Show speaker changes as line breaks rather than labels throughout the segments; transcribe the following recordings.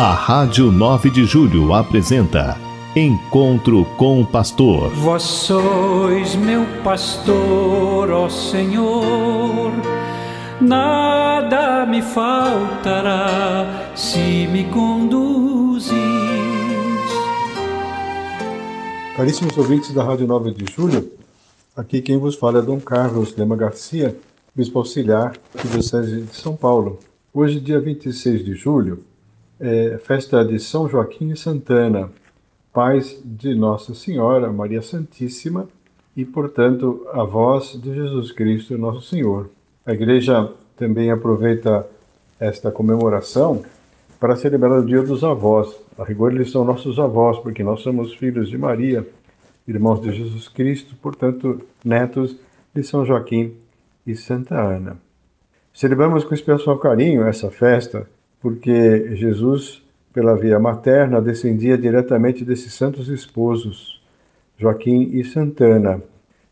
A Rádio 9 de Julho apresenta Encontro com o Pastor.
Vós sois meu pastor, ó Senhor, nada me faltará se me conduzis.
Caríssimos ouvintes da Rádio 9 de Julho, aqui quem vos fala é Dom Carlos Lema Garcia, bispo auxiliar do Diocese de São Paulo. Hoje, dia 26 de julho, é festa de São Joaquim e Santana, pais de Nossa Senhora, Maria Santíssima e, portanto, avós de Jesus Cristo, nosso Senhor. A Igreja também aproveita esta comemoração para celebrar o Dia dos Avós. A rigor, eles são nossos avós, porque nós somos filhos de Maria, irmãos de Jesus Cristo, portanto, netos de São Joaquim e Santa Ana. Celebramos com especial carinho essa festa porque Jesus, pela via materna, descendia diretamente desses santos esposos, Joaquim e Santana.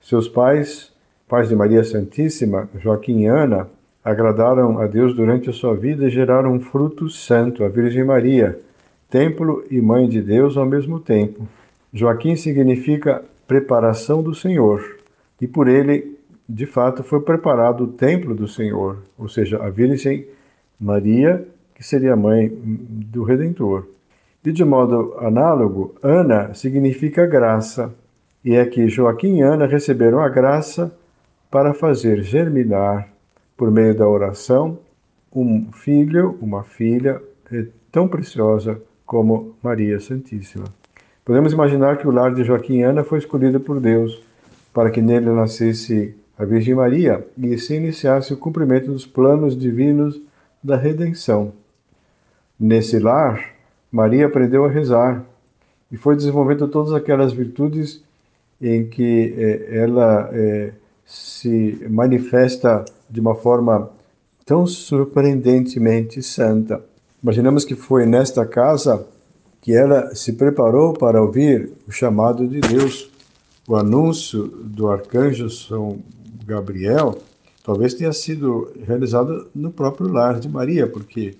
Seus pais, pais de Maria Santíssima, Joaquim e Ana, agradaram a Deus durante a sua vida e geraram um fruto santo, a Virgem Maria, templo e mãe de Deus ao mesmo tempo. Joaquim significa preparação do Senhor, e por ele, de fato, foi preparado o templo do Senhor, ou seja, a Virgem Maria que seria a mãe do Redentor. E de modo análogo, Ana significa graça, e é que Joaquim e Ana receberam a graça para fazer germinar, por meio da oração, um filho, uma filha é tão preciosa como Maria Santíssima. Podemos imaginar que o lar de Joaquim e Ana foi escolhido por Deus para que nele nascesse a Virgem Maria e se iniciasse o cumprimento dos planos divinos da redenção. Nesse lar, Maria aprendeu a rezar e foi desenvolvendo todas aquelas virtudes em que eh, ela eh, se manifesta de uma forma tão surpreendentemente santa. Imaginamos que foi nesta casa que ela se preparou para ouvir o chamado de Deus, o anúncio do arcanjo São Gabriel, talvez tenha sido realizado no próprio lar de Maria, porque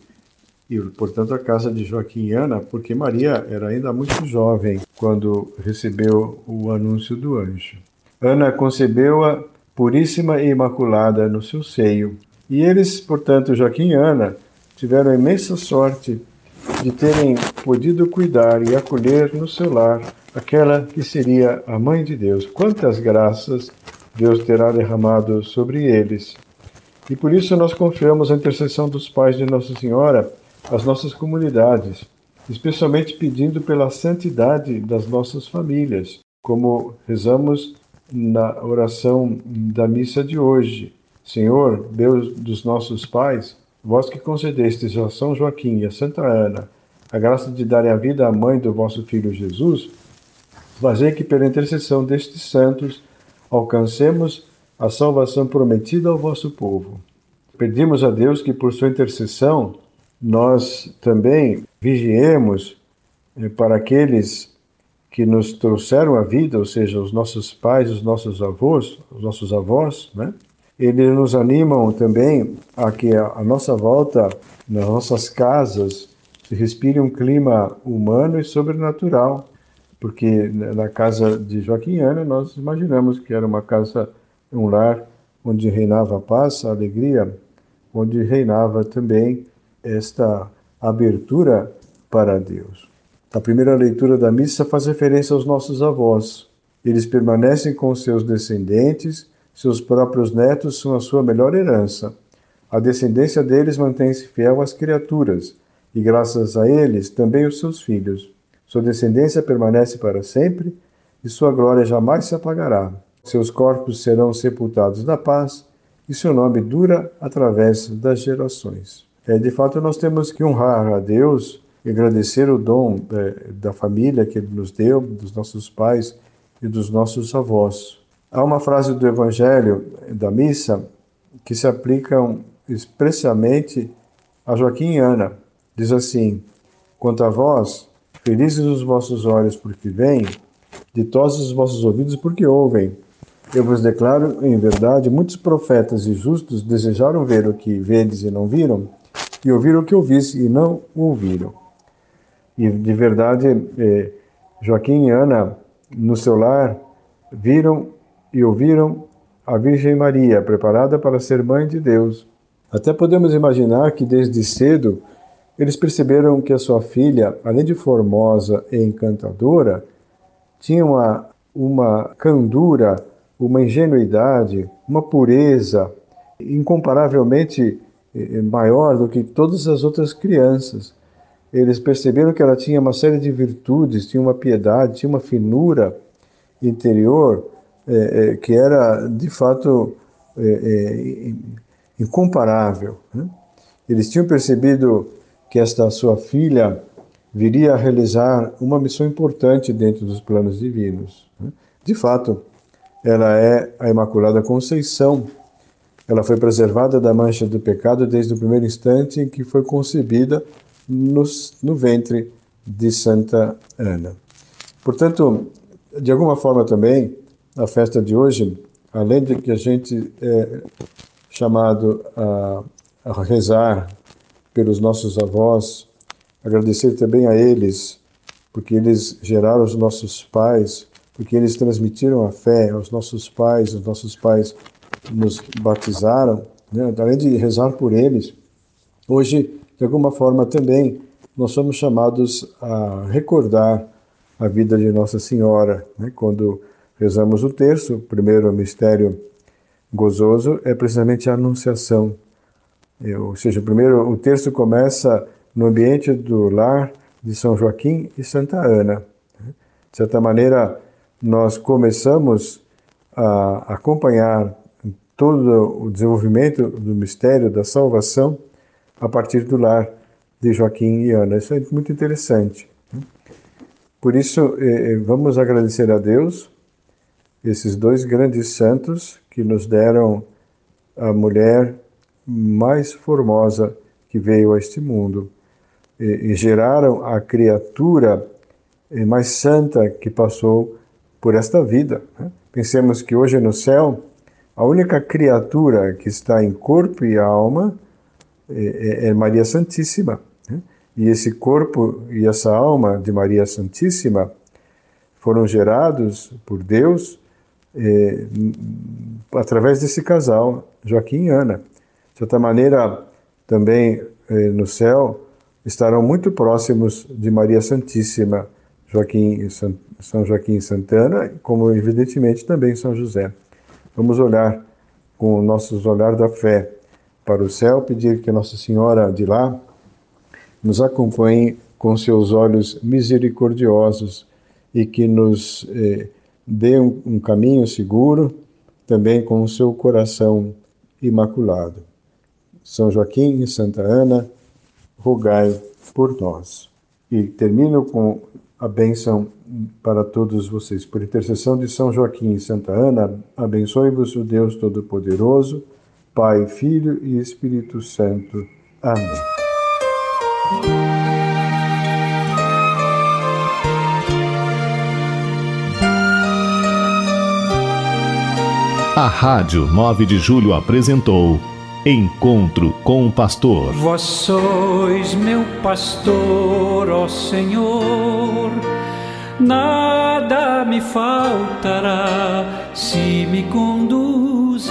e, portanto, a casa de Joaquim e Ana, porque Maria era ainda muito jovem quando recebeu o anúncio do anjo. Ana concebeu-a puríssima e imaculada no seu seio. E eles, portanto, Joaquim e Ana, tiveram a imensa sorte de terem podido cuidar e acolher no seu lar aquela que seria a mãe de Deus. Quantas graças Deus terá derramado sobre eles. E por isso nós confiamos a intercessão dos pais de Nossa Senhora as nossas comunidades, especialmente pedindo pela santidade das nossas famílias, como rezamos na oração da missa de hoje. Senhor, Deus dos nossos pais, vós que concedestes a São Joaquim e a Santa Ana a graça de darem a vida à mãe do vosso Filho Jesus, fazei que pela intercessão destes santos alcancemos a salvação prometida ao vosso povo. Pedimos a Deus que por sua intercessão nós também vigiemos eh, para aqueles que nos trouxeram a vida, ou seja, os nossos pais, os nossos avós, os nossos avós, né? Eles nos animam também a que a nossa volta, nas nossas casas, se respire um clima humano e sobrenatural, porque na casa de Joaquim Ana nós imaginamos que era uma casa, um lar onde reinava a paz, a alegria, onde reinava também esta abertura para Deus. A primeira leitura da missa faz referência aos nossos avós. Eles permanecem com seus descendentes, seus próprios netos são a sua melhor herança. A descendência deles mantém-se fiel às criaturas, e graças a eles também os seus filhos. Sua descendência permanece para sempre, e sua glória jamais se apagará. Seus corpos serão sepultados na paz, e seu nome dura através das gerações. É, de fato, nós temos que honrar a Deus e agradecer o dom é, da família que Ele nos deu, dos nossos pais e dos nossos avós. Há uma frase do Evangelho da missa que se aplica expressamente a Joaquim e Ana. Diz assim: Quanto a vós, felizes os vossos olhos porque veem, ditosos os vossos ouvidos porque ouvem. Eu vos declaro em verdade, muitos profetas e justos desejaram ver o que vedes e não viram, e ouviram o que ouvis e não ouviram. E de verdade, eh, Joaquim e Ana, no seu lar, viram e ouviram a Virgem Maria, preparada para ser mãe de Deus. Até podemos imaginar que desde cedo eles perceberam que a sua filha, além de formosa e encantadora, tinha uma, uma candura, uma ingenuidade, uma pureza incomparavelmente eh, maior do que todas as outras crianças. Eles perceberam que ela tinha uma série de virtudes, tinha uma piedade, tinha uma finura interior é, é, que era de fato é, incomparável. Né? Eles tinham percebido que esta sua filha viria a realizar uma missão importante dentro dos planos divinos. Né? De fato, ela é a Imaculada Conceição. Ela foi preservada da mancha do pecado desde o primeiro instante em que foi concebida no, no ventre de Santa Ana. Portanto, de alguma forma também, a festa de hoje, além de que a gente é chamado a, a rezar pelos nossos avós, agradecer também a eles, porque eles geraram os nossos pais, porque eles transmitiram a fé aos nossos pais, os nossos pais nos batizaram, né? além de rezar por eles, hoje, de alguma forma também, nós somos chamados a recordar a vida de Nossa Senhora. Né? Quando rezamos o terço, o primeiro mistério gozoso é precisamente a Anunciação. Ou seja, primeiro, o terço começa no ambiente do lar de São Joaquim e Santa Ana. De certa maneira, nós começamos a acompanhar todo o desenvolvimento do mistério da salvação a partir do lar de Joaquim e Ana. Isso é muito interessante. Por isso, eh, eh, vamos agradecer a Deus, esses dois grandes santos que nos deram a mulher mais formosa que veio a este mundo e, e geraram a criatura eh, mais santa que passou por esta vida. Né? Pensemos que hoje no céu, a única criatura que está em corpo e alma é, é Maria Santíssima. Né? E esse corpo e essa alma de Maria Santíssima foram gerados por Deus eh, através desse casal, Joaquim e Ana. De certa maneira, também eh, no céu estarão muito próximos de Maria Santíssima, Joaquim, São Joaquim e Santana, como evidentemente também São José. Vamos olhar com nossos olhar da fé para o céu, pedir que Nossa Senhora de lá nos acompanhe com seus olhos misericordiosos e que nos eh, dê um, um caminho seguro, também com o seu coração imaculado. São Joaquim e Santa Ana, rogai por nós. E termino com a bênção para todos vocês. Por intercessão de São Joaquim e Santa Ana, abençoe-vos o Deus Todo-Poderoso, Pai, Filho e Espírito Santo. Amém.
A Rádio 9 de Julho apresentou Encontro com o Pastor.
Vós sois meu pastor, ó Senhor, nada me faltará se me conduz